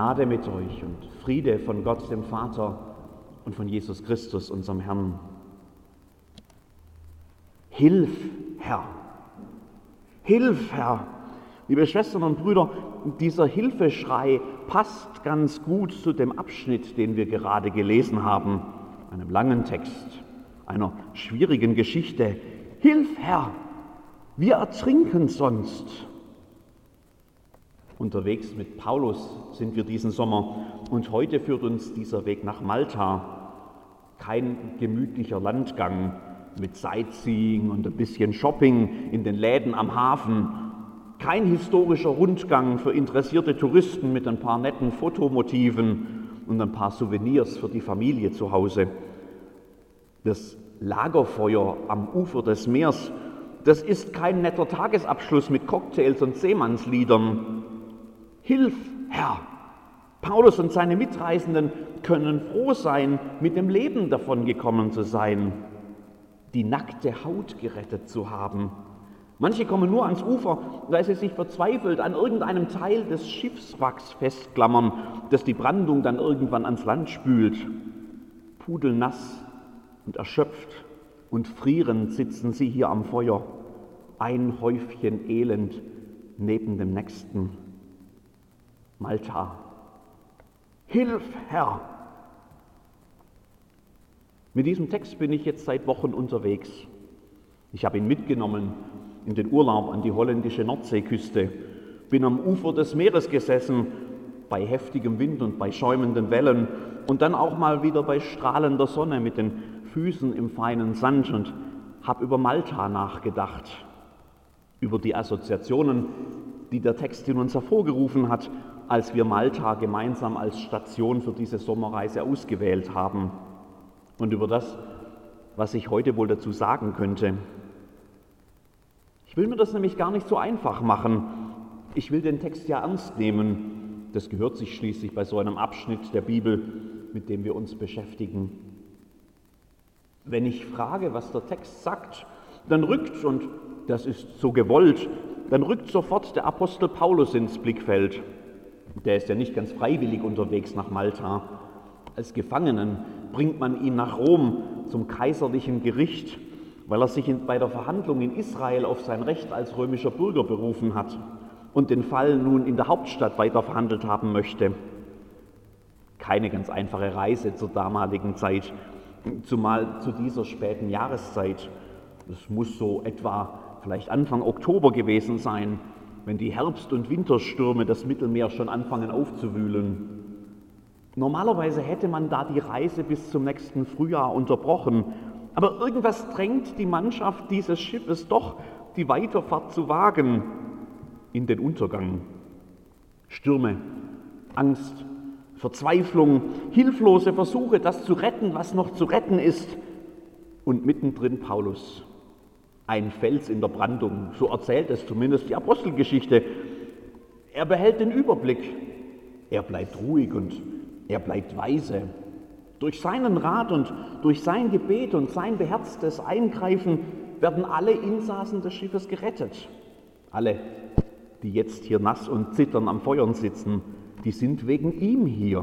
Gnade mit euch und Friede von Gott dem Vater und von Jesus Christus, unserem Herrn. Hilf, Herr. Hilf, Herr. Liebe Schwestern und Brüder, dieser Hilfeschrei passt ganz gut zu dem Abschnitt, den wir gerade gelesen haben, einem langen Text, einer schwierigen Geschichte. Hilf, Herr, wir ertrinken sonst. Unterwegs mit Paulus sind wir diesen Sommer und heute führt uns dieser Weg nach Malta. Kein gemütlicher Landgang mit Sightseeing und ein bisschen Shopping in den Läden am Hafen. Kein historischer Rundgang für interessierte Touristen mit ein paar netten Fotomotiven und ein paar Souvenirs für die Familie zu Hause. Das Lagerfeuer am Ufer des Meers, das ist kein netter Tagesabschluss mit Cocktails und Seemannsliedern. Hilf, Herr! Paulus und seine Mitreisenden können froh sein, mit dem Leben davongekommen zu sein, die nackte Haut gerettet zu haben. Manche kommen nur ans Ufer, weil sie sich verzweifelt an irgendeinem Teil des Schiffswracks festklammern, das die Brandung dann irgendwann ans Land spült. Pudelnass und erschöpft und frierend sitzen sie hier am Feuer, ein Häufchen Elend neben dem nächsten. Malta. Hilf, Herr! Mit diesem Text bin ich jetzt seit Wochen unterwegs. Ich habe ihn mitgenommen in den Urlaub an die holländische Nordseeküste, bin am Ufer des Meeres gesessen, bei heftigem Wind und bei schäumenden Wellen und dann auch mal wieder bei strahlender Sonne mit den Füßen im feinen Sand und habe über Malta nachgedacht, über die Assoziationen, die der Text in uns hervorgerufen hat als wir Malta gemeinsam als Station für diese Sommerreise ausgewählt haben und über das, was ich heute wohl dazu sagen könnte. Ich will mir das nämlich gar nicht so einfach machen. Ich will den Text ja ernst nehmen. Das gehört sich schließlich bei so einem Abschnitt der Bibel, mit dem wir uns beschäftigen. Wenn ich frage, was der Text sagt, dann rückt, und das ist so gewollt, dann rückt sofort der Apostel Paulus ins Blickfeld. Der ist ja nicht ganz freiwillig unterwegs nach Malta. Als Gefangenen bringt man ihn nach Rom zum kaiserlichen Gericht, weil er sich bei der Verhandlung in Israel auf sein Recht als römischer Bürger berufen hat und den Fall nun in der Hauptstadt weiter verhandelt haben möchte. Keine ganz einfache Reise zur damaligen Zeit, zumal zu dieser späten Jahreszeit. Es muss so etwa vielleicht Anfang Oktober gewesen sein, wenn die Herbst- und Winterstürme das Mittelmeer schon anfangen aufzuwühlen. Normalerweise hätte man da die Reise bis zum nächsten Frühjahr unterbrochen, aber irgendwas drängt die Mannschaft dieses Schiffes doch, die Weiterfahrt zu wagen in den Untergang. Stürme, Angst, Verzweiflung, hilflose Versuche, das zu retten, was noch zu retten ist. Und mittendrin Paulus, ein Fels in der Brandung, so erzählt es zumindest die Apostelgeschichte. Er behält den Überblick, er bleibt ruhig und er bleibt weise. Durch seinen Rat und durch sein Gebet und sein beherztes Eingreifen werden alle Insassen des Schiffes gerettet. Alle, die jetzt hier nass und zittern am Feuern sitzen, die sind wegen ihm hier.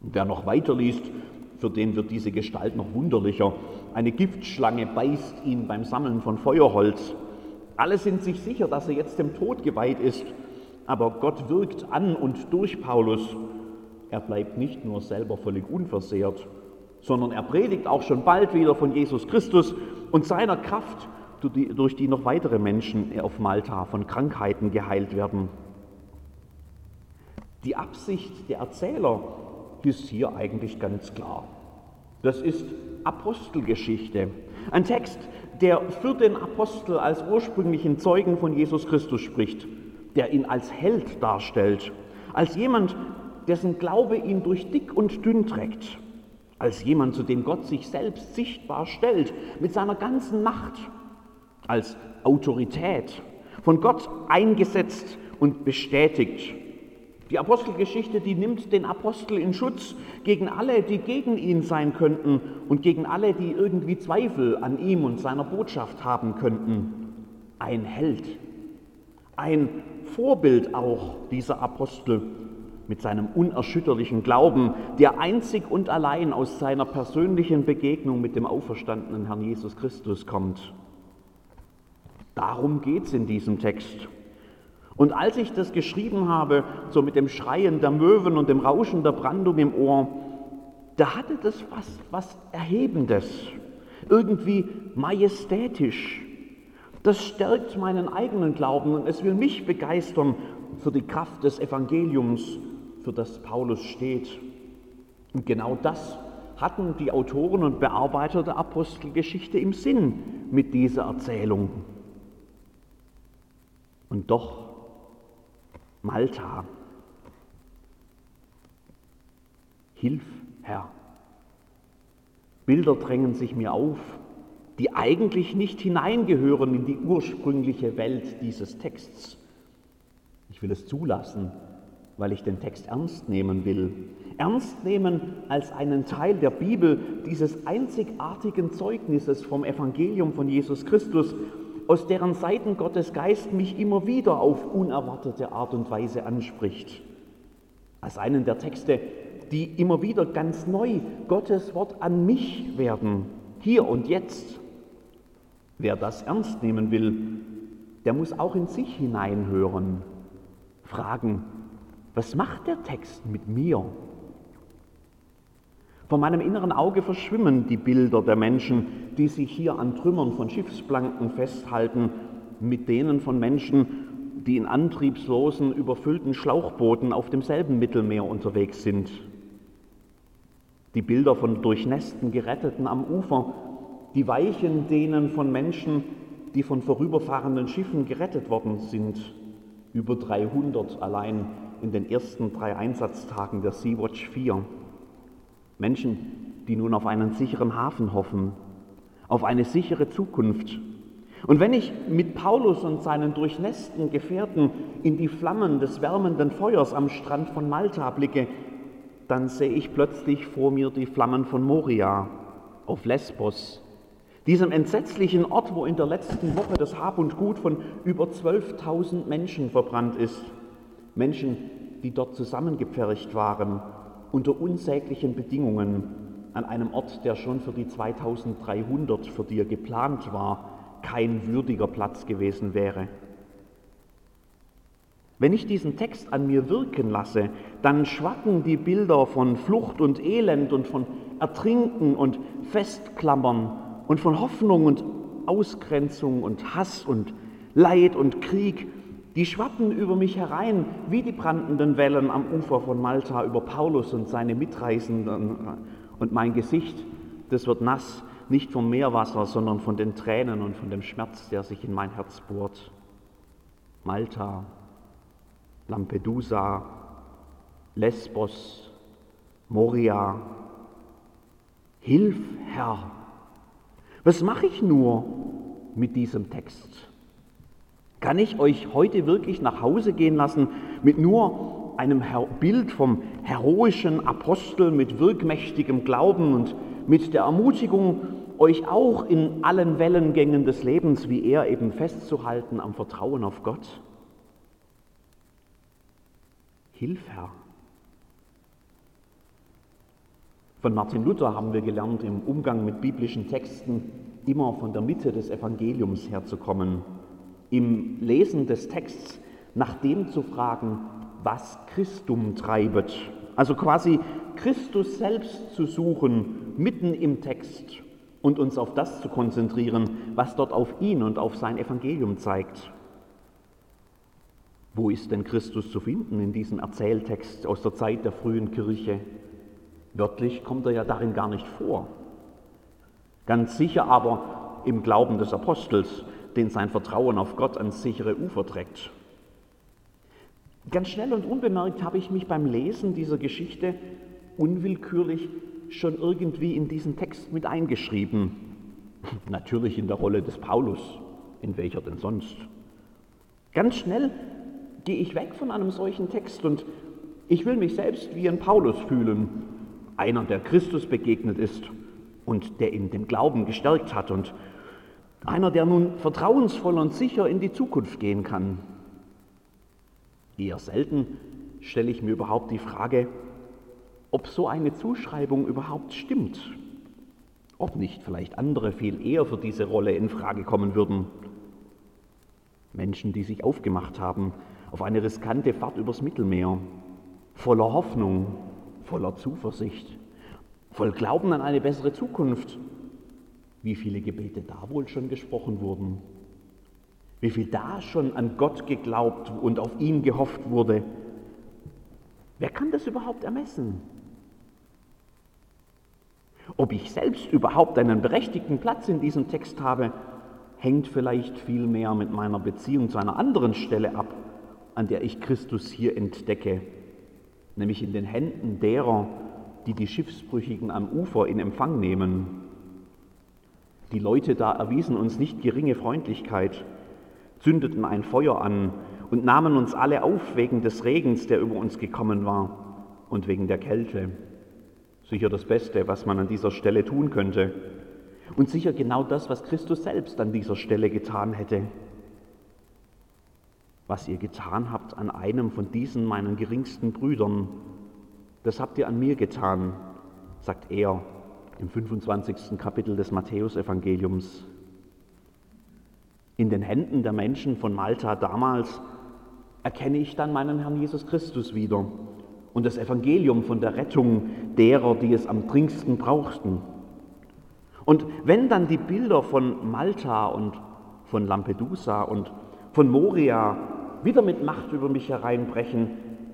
Und wer noch weiter liest, für den wird diese Gestalt noch wunderlicher. Eine Giftschlange beißt ihn beim Sammeln von Feuerholz. Alle sind sich sicher, dass er jetzt dem Tod geweiht ist, aber Gott wirkt an und durch Paulus. Er bleibt nicht nur selber völlig unversehrt, sondern er predigt auch schon bald wieder von Jesus Christus und seiner Kraft, durch die noch weitere Menschen auf Malta von Krankheiten geheilt werden. Die Absicht der Erzähler ist hier eigentlich ganz klar. Das ist Apostelgeschichte. Ein Text, der für den Apostel als ursprünglichen Zeugen von Jesus Christus spricht, der ihn als Held darstellt, als jemand, dessen Glaube ihn durch dick und dünn trägt, als jemand, zu dem Gott sich selbst sichtbar stellt, mit seiner ganzen Macht, als Autorität, von Gott eingesetzt und bestätigt die Apostelgeschichte, die nimmt den Apostel in Schutz gegen alle, die gegen ihn sein könnten und gegen alle, die irgendwie Zweifel an ihm und seiner Botschaft haben könnten. Ein Held, ein Vorbild auch dieser Apostel. mit seinem unerschütterlichen Glauben, der einzig und allein aus seiner persönlichen Begegnung mit dem auferstandenen Herrn Jesus Christus kommt. Darum geht es in diesem Text. Und als ich das geschrieben habe, so mit dem Schreien der Möwen und dem Rauschen der Brandung im Ohr, da hatte das fast was Erhebendes, irgendwie majestätisch. Das stärkt meinen eigenen Glauben und es will mich begeistern für die Kraft des Evangeliums, für das Paulus steht. Und genau das hatten die Autoren und Bearbeiter der Apostelgeschichte im Sinn mit dieser Erzählung. Und doch Malta. Hilf, Herr. Bilder drängen sich mir auf, die eigentlich nicht hineingehören in die ursprüngliche Welt dieses Texts. Ich will es zulassen, weil ich den Text ernst nehmen will. Ernst nehmen als einen Teil der Bibel, dieses einzigartigen Zeugnisses vom Evangelium von Jesus Christus, aus deren Seiten Gottes Geist mich immer wieder auf unerwartete Art und Weise anspricht. Als einen der Texte, die immer wieder ganz neu Gottes Wort an mich werden, hier und jetzt. Wer das ernst nehmen will, der muss auch in sich hineinhören, fragen, was macht der Text mit mir? Vor meinem inneren Auge verschwimmen die Bilder der Menschen, die sich hier an Trümmern von Schiffsplanken festhalten, mit denen von Menschen, die in antriebslosen, überfüllten Schlauchbooten auf demselben Mittelmeer unterwegs sind. Die Bilder von durchnässten Geretteten am Ufer, die weichen denen von Menschen, die von vorüberfahrenden Schiffen gerettet worden sind. Über 300 allein in den ersten drei Einsatztagen der Sea-Watch 4. Menschen, die nun auf einen sicheren Hafen hoffen, auf eine sichere Zukunft. Und wenn ich mit Paulus und seinen durchnässten Gefährten in die Flammen des wärmenden Feuers am Strand von Malta blicke, dann sehe ich plötzlich vor mir die Flammen von Moria auf Lesbos, diesem entsetzlichen Ort, wo in der letzten Woche das Hab und Gut von über 12.000 Menschen verbrannt ist. Menschen, die dort zusammengepfercht waren unter unsäglichen Bedingungen an einem Ort, der schon für die 2300, für die er geplant war, kein würdiger Platz gewesen wäre. Wenn ich diesen Text an mir wirken lasse, dann schwatten die Bilder von Flucht und Elend und von Ertrinken und Festklammern und von Hoffnung und Ausgrenzung und Hass und Leid und Krieg die schwappen über mich herein wie die brandenden Wellen am Ufer von Malta über Paulus und seine Mitreisenden. Und mein Gesicht, das wird nass, nicht vom Meerwasser, sondern von den Tränen und von dem Schmerz, der sich in mein Herz bohrt. Malta, Lampedusa, Lesbos, Moria. Hilf, Herr! Was mache ich nur mit diesem Text? Kann ich euch heute wirklich nach Hause gehen lassen mit nur einem Bild vom heroischen Apostel mit wirkmächtigem Glauben und mit der Ermutigung, euch auch in allen Wellengängen des Lebens wie er eben festzuhalten am Vertrauen auf Gott? Hilf, Herr. Von Martin Luther haben wir gelernt, im Umgang mit biblischen Texten immer von der Mitte des Evangeliums herzukommen im Lesen des Texts nach dem zu fragen, was Christum treibet. Also quasi Christus selbst zu suchen mitten im Text und uns auf das zu konzentrieren, was dort auf ihn und auf sein Evangelium zeigt. Wo ist denn Christus zu finden in diesem Erzähltext aus der Zeit der frühen Kirche? Wörtlich kommt er ja darin gar nicht vor. Ganz sicher aber im Glauben des Apostels, den sein Vertrauen auf Gott ans sichere Ufer trägt. Ganz schnell und unbemerkt habe ich mich beim Lesen dieser Geschichte unwillkürlich schon irgendwie in diesen Text mit eingeschrieben. Natürlich in der Rolle des Paulus, in welcher denn sonst. Ganz schnell gehe ich weg von einem solchen Text und ich will mich selbst wie ein Paulus fühlen, einer, der Christus begegnet ist und der ihn den Glauben gestärkt hat und einer, der nun vertrauensvoll und sicher in die Zukunft gehen kann. Eher selten stelle ich mir überhaupt die Frage, ob so eine Zuschreibung überhaupt stimmt. Ob nicht vielleicht andere viel eher für diese Rolle in Frage kommen würden. Menschen, die sich aufgemacht haben auf eine riskante Fahrt übers Mittelmeer, voller Hoffnung, voller Zuversicht, voll Glauben an eine bessere Zukunft. Wie viele Gebete da wohl schon gesprochen wurden? Wie viel da schon an Gott geglaubt und auf ihn gehofft wurde? Wer kann das überhaupt ermessen? Ob ich selbst überhaupt einen berechtigten Platz in diesem Text habe, hängt vielleicht viel mehr mit meiner Beziehung zu einer anderen Stelle ab, an der ich Christus hier entdecke, nämlich in den Händen derer, die die Schiffsbrüchigen am Ufer in Empfang nehmen. Die Leute da erwiesen uns nicht geringe Freundlichkeit, zündeten ein Feuer an und nahmen uns alle auf wegen des Regens, der über uns gekommen war und wegen der Kälte. Sicher das Beste, was man an dieser Stelle tun könnte. Und sicher genau das, was Christus selbst an dieser Stelle getan hätte. Was ihr getan habt an einem von diesen meinen geringsten Brüdern, das habt ihr an mir getan, sagt er im 25. Kapitel des Matthäusevangeliums. In den Händen der Menschen von Malta damals erkenne ich dann meinen Herrn Jesus Christus wieder und das Evangelium von der Rettung derer, die es am dringendsten brauchten. Und wenn dann die Bilder von Malta und von Lampedusa und von Moria wieder mit Macht über mich hereinbrechen,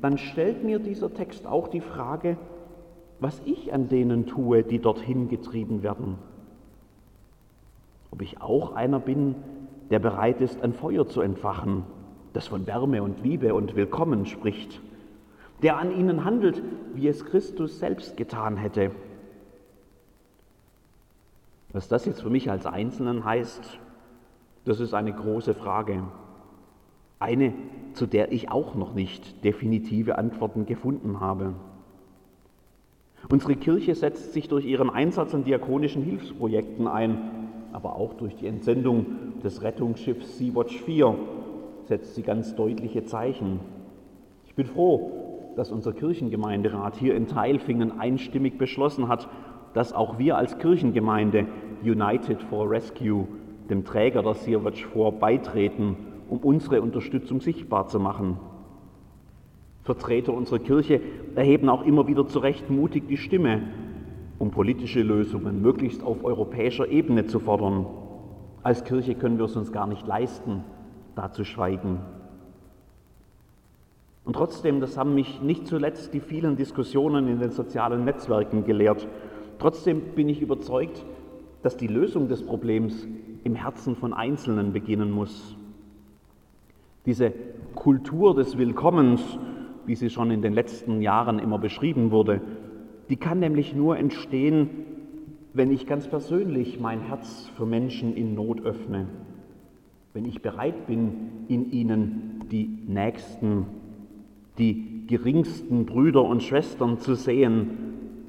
dann stellt mir dieser Text auch die Frage, was ich an denen tue, die dorthin getrieben werden. Ob ich auch einer bin, der bereit ist, ein Feuer zu entfachen, das von Wärme und Liebe und Willkommen spricht der an ihnen handelt, wie es Christus selbst getan hätte. Was das jetzt für mich als Einzelnen heißt, das ist eine große Frage. Eine, zu der ich auch noch nicht definitive Antworten gefunden habe. Unsere Kirche setzt sich durch ihren Einsatz an diakonischen Hilfsprojekten ein, aber auch durch die Entsendung des Rettungsschiffs Sea-Watch 4 setzt sie ganz deutliche Zeichen. Ich bin froh, dass unser Kirchengemeinderat hier in Teilfingen einstimmig beschlossen hat, dass auch wir als Kirchengemeinde United for Rescue dem Träger der Sea-Watch 4 beitreten, um unsere Unterstützung sichtbar zu machen. Vertreter unserer Kirche erheben auch immer wieder zu Recht mutig die Stimme, um politische Lösungen möglichst auf europäischer Ebene zu fordern. Als Kirche können wir es uns gar nicht leisten, da zu schweigen. Und trotzdem, das haben mich nicht zuletzt die vielen Diskussionen in den sozialen Netzwerken gelehrt, trotzdem bin ich überzeugt, dass die Lösung des Problems im Herzen von Einzelnen beginnen muss. Diese Kultur des Willkommens, wie sie schon in den letzten Jahren immer beschrieben wurde, die kann nämlich nur entstehen, wenn ich ganz persönlich mein Herz für Menschen in Not öffne, wenn ich bereit bin, in ihnen die Nächsten die geringsten Brüder und Schwestern zu sehen,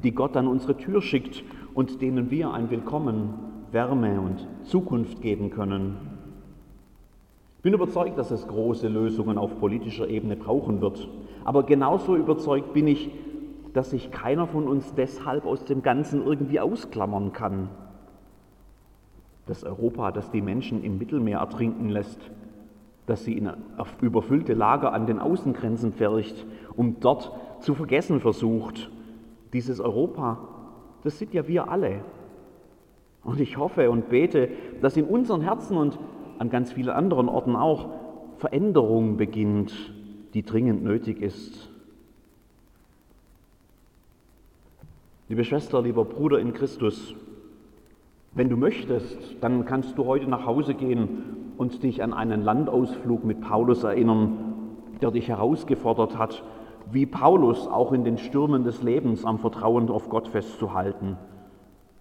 die Gott an unsere Tür schickt und denen wir ein Willkommen, Wärme und Zukunft geben können. Ich bin überzeugt, dass es große Lösungen auf politischer Ebene brauchen wird. Aber genauso überzeugt bin ich, dass sich keiner von uns deshalb aus dem Ganzen irgendwie ausklammern kann. Das Europa, das die Menschen im Mittelmeer ertrinken lässt, das sie in überfüllte Lager an den Außengrenzen färcht und dort zu vergessen versucht. Dieses Europa, das sind ja wir alle. Und ich hoffe und bete, dass in unseren Herzen und an ganz vielen anderen Orten auch Veränderung beginnt, die dringend nötig ist. Liebe Schwester, lieber Bruder in Christus, wenn du möchtest, dann kannst du heute nach Hause gehen und dich an einen Landausflug mit Paulus erinnern, der dich herausgefordert hat, wie Paulus auch in den Stürmen des Lebens am Vertrauen auf Gott festzuhalten.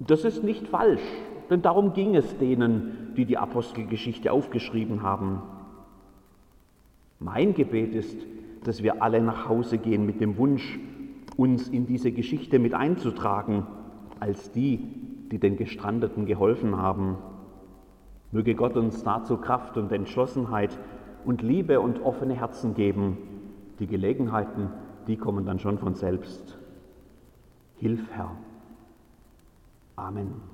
Das ist nicht falsch, denn darum ging es denen, die die Apostelgeschichte aufgeschrieben haben. Mein Gebet ist, dass wir alle nach Hause gehen mit dem Wunsch, uns in diese Geschichte mit einzutragen, als die, die den Gestrandeten geholfen haben. Möge Gott uns dazu Kraft und Entschlossenheit und Liebe und offene Herzen geben, die Gelegenheiten die kommen dann schon von selbst. Hilf, Herr. Amen.